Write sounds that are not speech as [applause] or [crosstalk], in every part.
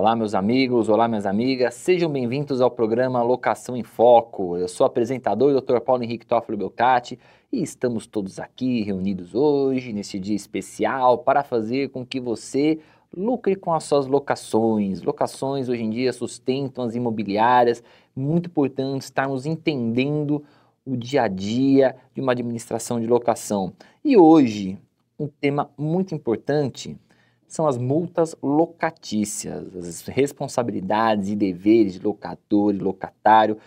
Olá, meus amigos, olá, minhas amigas, sejam bem-vindos ao programa Locação em Foco. Eu sou o apresentador, o Dr. Paulo Henrique Toffolo Belcati, e estamos todos aqui reunidos hoje, neste dia especial, para fazer com que você lucre com as suas locações. Locações hoje em dia sustentam as imobiliárias, muito importante estarmos entendendo o dia a dia de uma administração de locação. E hoje, um tema muito importante são as multas locatícias, as responsabilidades e deveres de locador e locatário.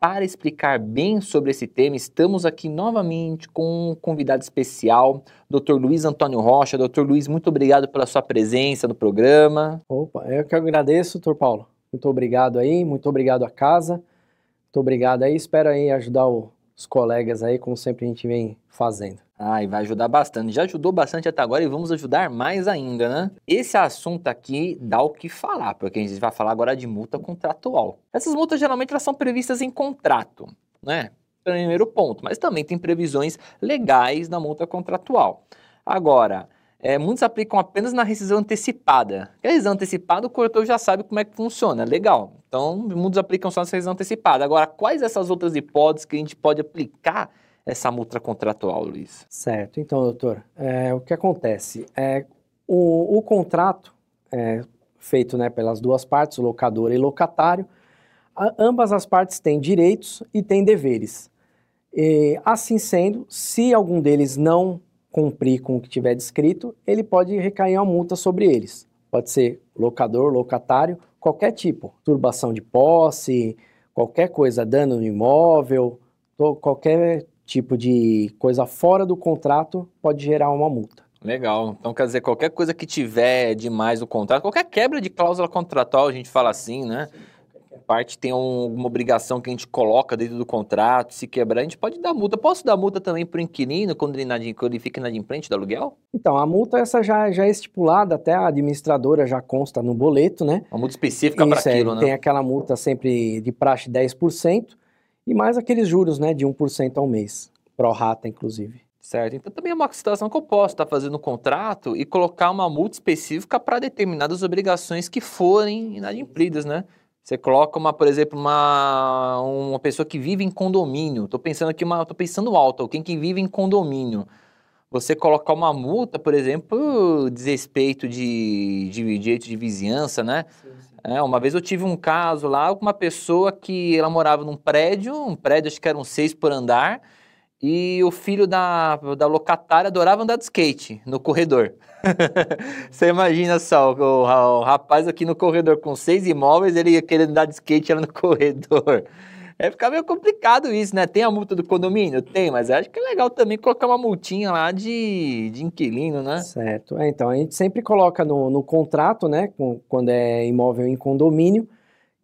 Para explicar bem sobre esse tema, estamos aqui novamente com um convidado especial, Dr. Luiz Antônio Rocha. Dr. Luiz, muito obrigado pela sua presença no programa. Opa, eu que agradeço, doutor Paulo. Muito obrigado aí, muito obrigado à casa. Muito obrigado aí, espero aí ajudar os colegas aí, como sempre a gente vem fazendo. E vai ajudar bastante. Já ajudou bastante até agora e vamos ajudar mais ainda, né? Esse assunto aqui dá o que falar, porque a gente vai falar agora de multa contratual. Essas multas geralmente elas são previstas em contrato, né? Primeiro ponto, mas também tem previsões legais na multa contratual. Agora, é, muitos aplicam apenas na rescisão antecipada. A rescisão antecipada, o corretor já sabe como é que funciona, legal. Então, muitos aplicam só na rescisão antecipada. Agora, quais essas outras hipóteses que a gente pode aplicar essa multa contratual, Luiz? Certo. Então, doutor, é, o que acontece? É, o, o contrato é, feito né, pelas duas partes, locador e locatário, a, ambas as partes têm direitos e têm deveres. E, assim sendo, se algum deles não cumprir com o que tiver descrito, ele pode recair uma multa sobre eles. Pode ser locador, locatário, qualquer tipo, turbação de posse, qualquer coisa, dano no imóvel, qualquer tipo de coisa fora do contrato pode gerar uma multa. Legal. Então, quer dizer, qualquer coisa que tiver demais no contrato, qualquer quebra de cláusula contratual, a gente fala assim, né? Parte tem um, uma obrigação que a gente coloca dentro do contrato, se quebrar, a gente pode dar multa. Posso dar multa também para o inquilino quando ele, quando ele fica inadimplente do aluguel? Então, a multa essa já, já é estipulada, até a administradora já consta no boleto, né? Uma multa específica para é, aquilo, né? Tem aquela multa sempre de praxe 10%, e mais aqueles juros, né, de 1% ao mês, pro rata, inclusive. Certo. Então também é uma situação que eu posso estar fazendo um contrato e colocar uma multa específica para determinadas obrigações que forem inadimplidas, né? Você coloca uma, por exemplo, uma, uma pessoa que vive em condomínio. Estou pensando aqui, uma, tô pensando alto, quem que vive em condomínio. Você colocar uma multa, por exemplo, desrespeito de, de direito de vizinhança, né? Sim, sim. É, uma vez eu tive um caso lá com uma pessoa que ela morava num prédio, um prédio acho que eram seis por andar, e o filho da, da locatária adorava andar de skate no corredor. [laughs] Você imagina só, o, o, rapaz aqui no corredor com seis imóveis, ele ia querer andar de skate lá no corredor. É ficar meio complicado isso, né? Tem a multa do condomínio? Tem, mas acho que é legal também colocar uma multinha lá de, de inquilino, né? Certo. É, então, a gente sempre coloca no, no contrato, né, com, quando é imóvel em condomínio,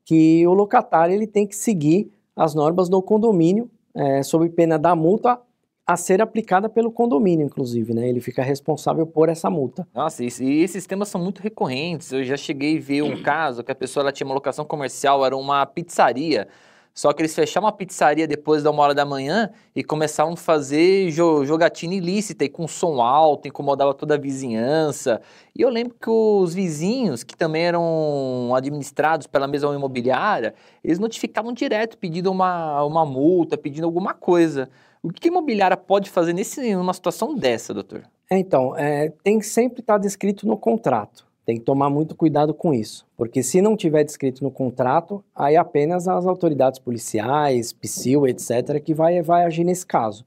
que o locatário ele tem que seguir as normas do condomínio, é, sob pena da multa a ser aplicada pelo condomínio, inclusive, né? Ele fica responsável por essa multa. Nossa, e, e esses temas são muito recorrentes. Eu já cheguei a ver um caso que a pessoa ela tinha uma locação comercial, era uma pizzaria. Só que eles fechavam a pizzaria depois da uma hora da manhã e começavam a fazer jogatina ilícita e com som alto, incomodava toda a vizinhança. E eu lembro que os vizinhos, que também eram administrados pela mesma imobiliária, eles notificavam direto pedindo uma, uma multa, pedindo alguma coisa. O que a imobiliária pode fazer nesse, numa situação dessa, doutor? É, então, é, tem que sempre estar descrito no contrato. Tem que tomar muito cuidado com isso, porque se não tiver descrito no contrato, aí apenas as autoridades policiais, PSIL, etc., que vai, vai agir nesse caso.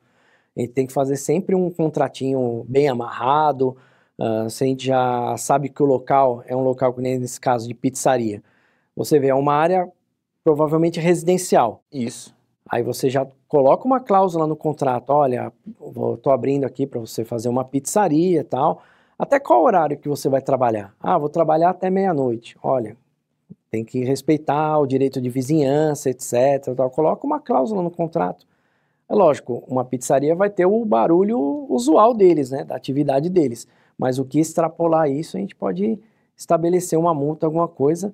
A gente tem que fazer sempre um contratinho bem amarrado, uh, se a gente já sabe que o local é um local, nesse caso de pizzaria, você vê, é uma área provavelmente residencial. Isso. Aí você já coloca uma cláusula no contrato, olha, estou abrindo aqui para você fazer uma pizzaria e tal, até qual horário que você vai trabalhar? Ah, vou trabalhar até meia-noite. Olha, tem que respeitar o direito de vizinhança, etc. Tal. Coloca uma cláusula no contrato. É lógico, uma pizzaria vai ter o barulho usual deles, né, da atividade deles. Mas o que extrapolar isso, a gente pode estabelecer uma multa, alguma coisa,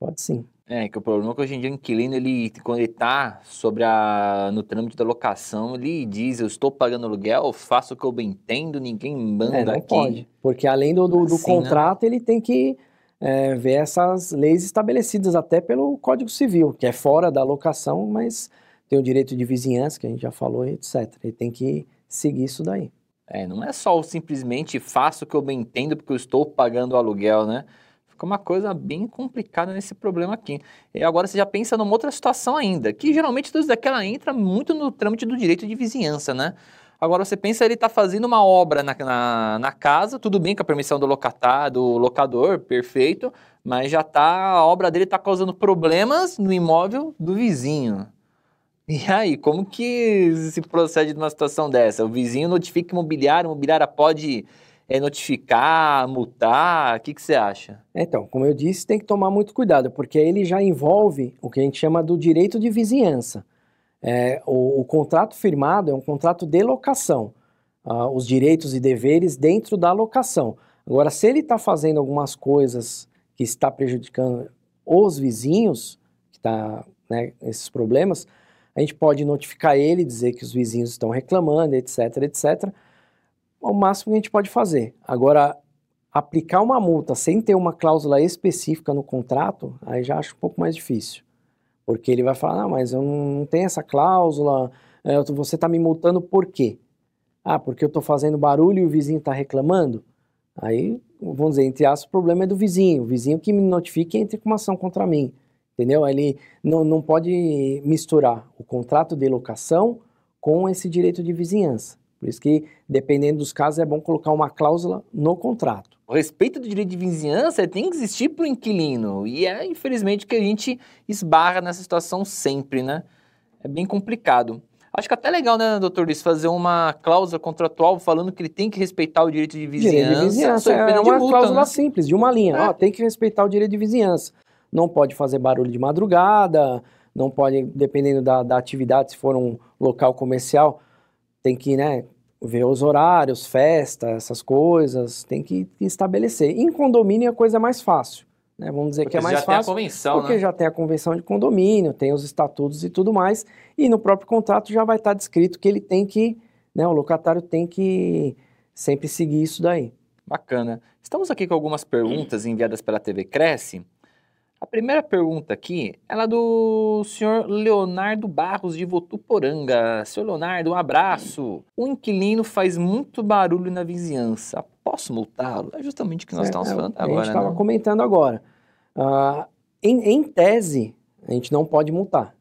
pode sim. É, que o problema é que hoje em dia o inquilino, ele, quando ele está sobre a, no trâmite da locação, ele diz, eu estou pagando aluguel, faço o que eu bem entendo, ninguém manda é, não aqui. pode, porque além do, do, do assim, né? contrato, né? ele tem que é, ver essas leis estabelecidas até pelo Código Civil, que é fora da locação, mas tem o direito de vizinhança, que a gente já falou, etc. Ele tem que seguir isso daí. É, não é só simplesmente faço o que eu bem entendo porque eu estou pagando o aluguel, né? Fica uma coisa bem complicada nesse problema aqui. E agora você já pensa numa outra situação ainda, que geralmente tudo daquela entra muito no trâmite do direito de vizinhança, né? Agora você pensa, ele está fazendo uma obra na, na, na, casa, tudo bem com a permissão do locatário, do locador, perfeito, mas já tá, a obra dele está causando problemas no imóvel do vizinho. E aí, como que se procede numa situação dessa? O vizinho notifica o imobiliário, o imobiliário pode é, notificar, multar, o que, que você acha? Então, como eu disse, tem que tomar muito cuidado, porque ele já envolve o que a gente chama do direito de vizinhança. É, o, o, contrato firmado é um contrato de locação, uh, os direitos e deveres dentro da locação. Agora, se ele está fazendo algumas coisas que está prejudicando os vizinhos, que está né, esses problemas, a gente pode notificar ele, dizer que os vizinhos estão reclamando, etc, etc. O máximo que a gente pode fazer. Agora, aplicar uma multa sem ter uma cláusula específica no contrato, aí já acho um pouco mais difícil. Porque ele vai falar, ah, mas eu não tenho essa cláusula, é, você está me multando por quê? Ah, porque eu estou fazendo barulho e o vizinho está reclamando? Aí, vamos dizer, entre aspas, o problema é do vizinho. O vizinho que me notifique entre com uma ação contra mim. Entendeu? Ele não, não pode misturar o contrato de locação com esse direito de vizinhança. Por isso que, dependendo dos casos, é bom colocar uma cláusula no contrato. O respeito do direito de vizinhança tem que existir para o inquilino. E é, infelizmente, que a gente esbarra nessa situação sempre, né? É bem complicado. Acho que até legal, né, doutor Luiz, fazer uma cláusula contratual falando que ele tem que respeitar o direito de vizinhança. Direito de vizinhança é uma multa, cláusula né? simples, de uma linha. É. Ó, tem que respeitar o direito de vizinhança. Não pode fazer barulho de madrugada, não pode, dependendo da, da atividade, se for um local comercial, tem que, né, ver os horários, festa, essas coisas, tem que estabelecer. Em condomínio é a coisa mais fácil, né? Vamos dizer porque que é mais já fácil. Tem a convenção, porque né? já tem a convenção de condomínio, tem os estatutos e tudo mais, e no próprio contrato já vai estar descrito que ele tem que, né, o locatário tem que sempre seguir isso daí. Bacana. Estamos aqui com algumas perguntas enviadas pela TV Cresce. A primeira pergunta aqui, ela é do senhor Leonardo Barros de Votuporanga. Senhor Leonardo, um abraço. O inquilino faz muito barulho na vizinhança. Posso multá-lo? É justamente o que nós estamos é, falando agora. A gente estava né? comentando agora. Uh, em, em, tese, a gente não pode multar.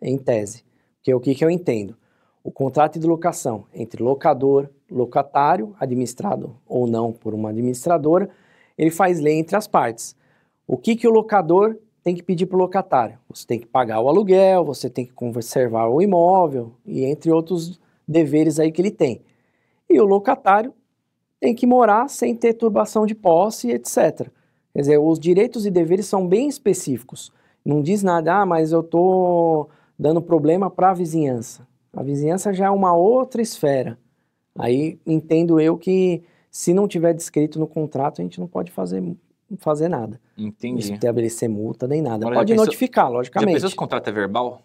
Em tese. Porque o que, que eu entendo? O contrato de locação entre locador, locatário, administrado ou não por uma administradora, ele faz lei entre as partes. O que, que o locador tem que pedir para o locatário? Você tem que pagar o aluguel, você tem que conservar o imóvel e entre outros deveres aí que ele tem. E o locatário tem que morar sem ter turbação de posse, etc. Quer dizer, os direitos e deveres são bem específicos. Não diz nada, ah, mas eu estou dando problema para a vizinhança. A vizinhança já é uma outra esfera. Aí entendo eu que se não tiver descrito no contrato, a gente não pode fazer fazer nada. Entendi. Estabelecer multa nem nada. Pode notificar, logicamente. Já pensou se o contrato é verbal?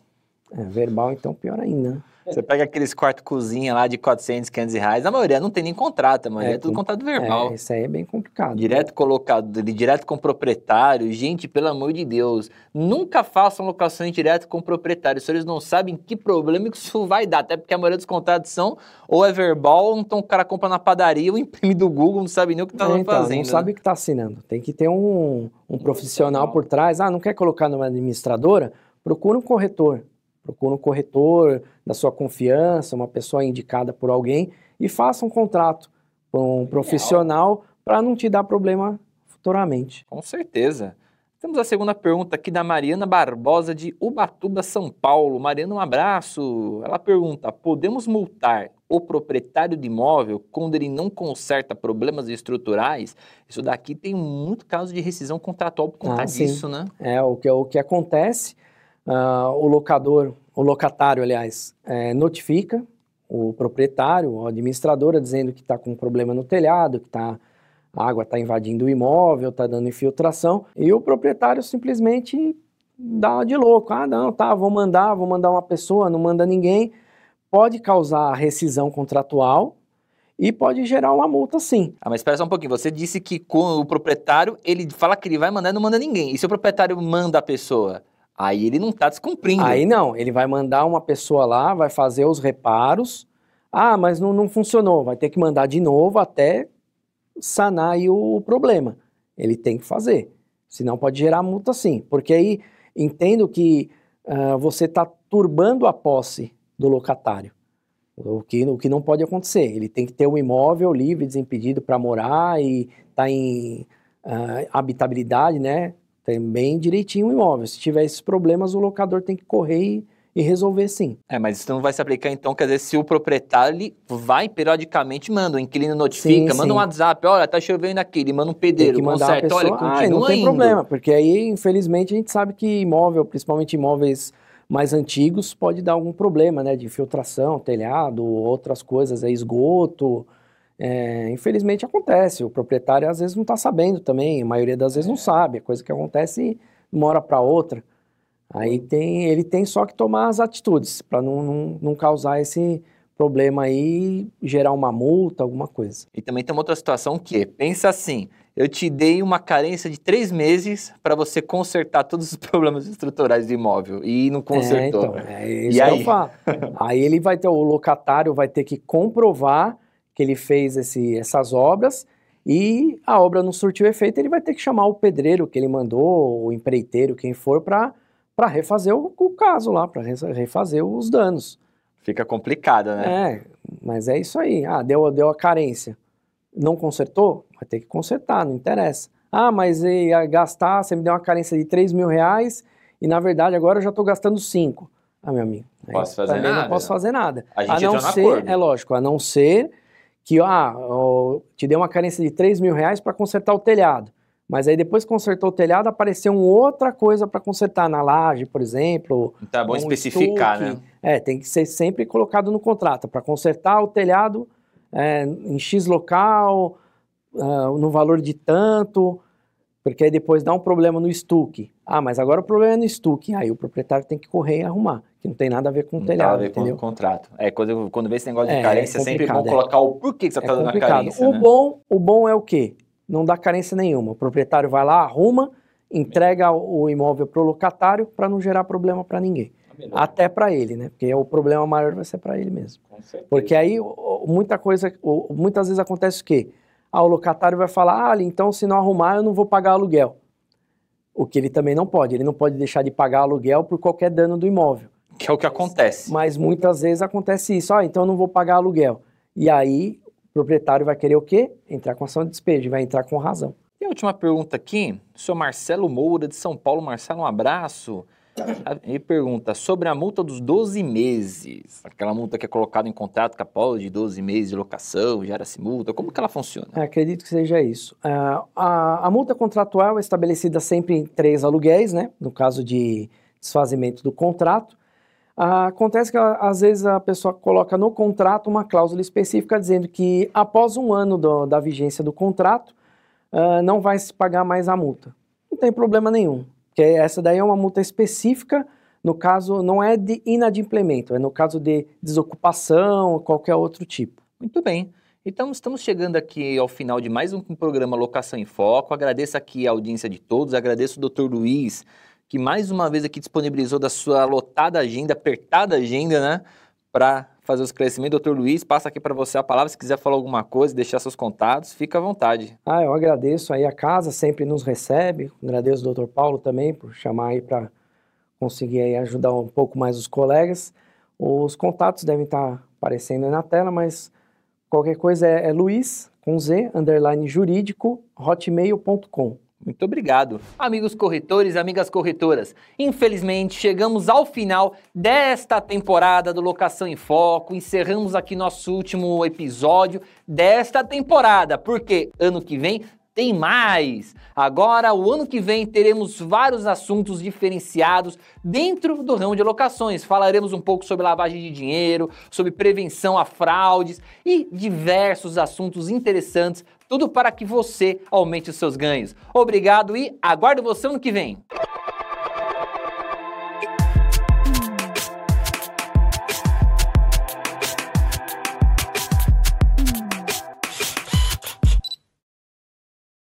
É, verbal, então pior ainda. Você pega aqueles quartos cozinha lá de 400, 500 reais, a maioria não tem nem contrato, a maioria é, é tudo contrato verbal. É, isso aí é bem complicado. Direto né? colocado, direto com o proprietário. Gente, pelo amor de Deus, nunca façam locações direto com o proprietário, se eles não sabem que problema que isso vai dar, até porque a maioria dos contratos são ou é verbal, ou então o cara compra na padaria ou imprime do Google, não sabe nem o que está é, então, fazendo. Não né? sabe o que está assinando. Tem que ter um, um profissional por trás. Ah, não quer colocar numa administradora? Procura um corretor Procura um corretor da sua confiança, uma pessoa indicada por alguém e faça um contrato com um profissional para não te dar problema futuramente. Com certeza. Temos a segunda pergunta aqui da Mariana Barbosa de Ubatuba, São Paulo. Mariana, um abraço. Ela pergunta: podemos multar o proprietário de imóvel quando ele não conserta problemas estruturais? Isso daqui tem muito caso de rescisão contratual por conta ah, disso, né? É, o que, o que acontece Uh, o locador, o locatário, aliás, é, notifica o proprietário, a administradora, dizendo que está com um problema no telhado, que tá, a água está invadindo o imóvel, está dando infiltração, e o proprietário simplesmente dá de louco. Ah, não, tá, vou mandar, vou mandar uma pessoa, não manda ninguém. Pode causar rescisão contratual e pode gerar uma multa sim. Ah, mas espera só um pouquinho. Você disse que com o proprietário, ele fala que ele vai mandar e não manda ninguém. E se o proprietário manda a pessoa? Aí ele não está descumprindo. Aí não, ele vai mandar uma pessoa lá, vai fazer os reparos. Ah, mas não, não funcionou. Vai ter que mandar de novo até sanar o problema. Ele tem que fazer. Senão pode gerar multa sim. Porque aí entendo que uh, você está turbando a posse do locatário. O que, o que não pode acontecer. Ele tem que ter um imóvel livre, desimpedido para morar e tá em uh, habitabilidade, né? Tem bem direitinho o imóvel. Se tiver esses problemas, o locador tem que correr e, e resolver sim. É, mas isso não vai se aplicar então, quer dizer, se o proprietário ele vai periodicamente, manda, o inquilino notifica, sim, manda sim. um WhatsApp, olha, tá chovendo aqui, ele manda um pedreiro, tem que mandar conserta, pessoa, olha, continua ah, não tem indo. problema, porque aí, infelizmente, a gente sabe que imóvel, principalmente imóveis mais antigos pode dar algum problema, né, de infiltração, telhado, outras coisas, é esgoto. É, infelizmente acontece, o proprietário às vezes não está sabendo também, a maioria das vezes não sabe, é coisa que acontece de uma hora para outra. Aí tem, ele tem só que tomar as atitudes para não, não, não causar esse problema aí, gerar uma multa, alguma coisa. E também tem uma outra situação que, pensa assim, eu te dei uma carência de três meses para você consertar todos os [laughs] problemas estruturais do imóvel e não consertou. É, então, é isso e aí? eu falo. aí ele vai ter, o locatário vai ter que comprovar que ele fez esse, essas obras e a obra não surtiu efeito, ele vai ter que chamar o pedreiro que ele mandou, o empreiteiro, quem for, para refazer o, o caso lá, para refazer os danos. Fica complicado, né? É, mas é isso aí. Ah, deu, deu a carência. Não consertou? Vai ter que consertar, não interessa. Ah, mas ia gastar, você me deu uma carência de 3 mil reais e na verdade agora eu já estou gastando 5. Ah, meu amigo. Posso fazer também nada. não posso fazer nada. A gente a não ser, acordo. é lógico, a não ser que, ah, te deu uma carência de 3 mil reais para consertar o telhado. Mas aí depois que consertou o telhado, apareceu uma outra coisa para consertar na laje, por exemplo. É bom um especificar, estuque. né? É, tem que ser sempre colocado no contrato. Para consertar o telhado é, em X local, uh, no valor de tanto, porque aí depois dá um problema no estuque. Ah, mas agora o problema é no estuque. Aí o proprietário tem que correr e arrumar, que não tem nada a ver com o telhado, Não tem nada a ver entendeu? com o contrato. É, quando, quando vê esse negócio de é, carência, é sempre bom colocar o porquê que você está é dando a carência. O, né? bom, o bom é o quê? Não dá carência nenhuma. O proprietário vai lá, arruma, entrega o imóvel para o locatário para não gerar problema para ninguém. Até para ele, né? Porque o problema maior vai ser para ele mesmo. Porque aí muita coisa, muitas vezes acontece o quê? Ah, o locatário vai falar, ah, então se não arrumar eu não vou pagar aluguel. O que ele também não pode, ele não pode deixar de pagar aluguel por qualquer dano do imóvel. Que é o que acontece. Mas muitas vezes acontece isso, ah, então eu não vou pagar aluguel. E aí o proprietário vai querer o quê? Entrar com ação de despejo, vai entrar com razão. E a última pergunta aqui, o senhor Marcelo Moura, de São Paulo. Marcelo, um abraço. Ele pergunta sobre a multa dos 12 meses. Aquela multa que é colocada em contrato com a polo de 12 meses de locação, gera-se multa. Como que ela funciona? É, acredito que seja isso. Uh, a, a, multa contratual é estabelecida sempre em três aluguéis, né? No caso de desfazimento do contrato. Uh, acontece que às vezes a pessoa coloca no contrato uma cláusula específica dizendo que após um ano do, da vigência do contrato, uh, não vai se pagar mais a multa. Não tem problema nenhum. Que essa daí é uma multa específica, no caso não é de inadimplemento, é no caso de desocupação ou qualquer outro tipo. Muito bem. Então, estamos chegando aqui ao final de mais um programa Locação em Foco. Agradeço aqui a audiência de todos, agradeço o Dr. Luiz, que mais uma vez aqui disponibilizou da sua lotada agenda, apertada agenda, né, para fazer o esclarecimento. Doutor Luiz, passa aqui para você a palavra, se quiser falar alguma coisa, deixar seus contatos, fica à vontade. Ah, eu agradeço aí a casa, sempre nos recebe, agradeço o doutor Paulo também por chamar aí para conseguir aí ajudar um pouco mais os colegas. Os contatos devem estar aparecendo aí na tela, mas qualquer coisa é, é luiz, com z, underline jurídico, hotmail.com. Muito obrigado. Amigos corretores, amigas corretoras, infelizmente chegamos ao final desta temporada do Locação em Foco. Encerramos aqui nosso último episódio desta temporada, porque ano que vem tem mais! Agora, o ano que vem, teremos vários assuntos diferenciados dentro do ramo de locações. Falaremos um pouco sobre lavagem de dinheiro, sobre prevenção a fraudes e diversos assuntos interessantes tudo para que você aumente os seus ganhos. Obrigado e aguardo você ano que vem.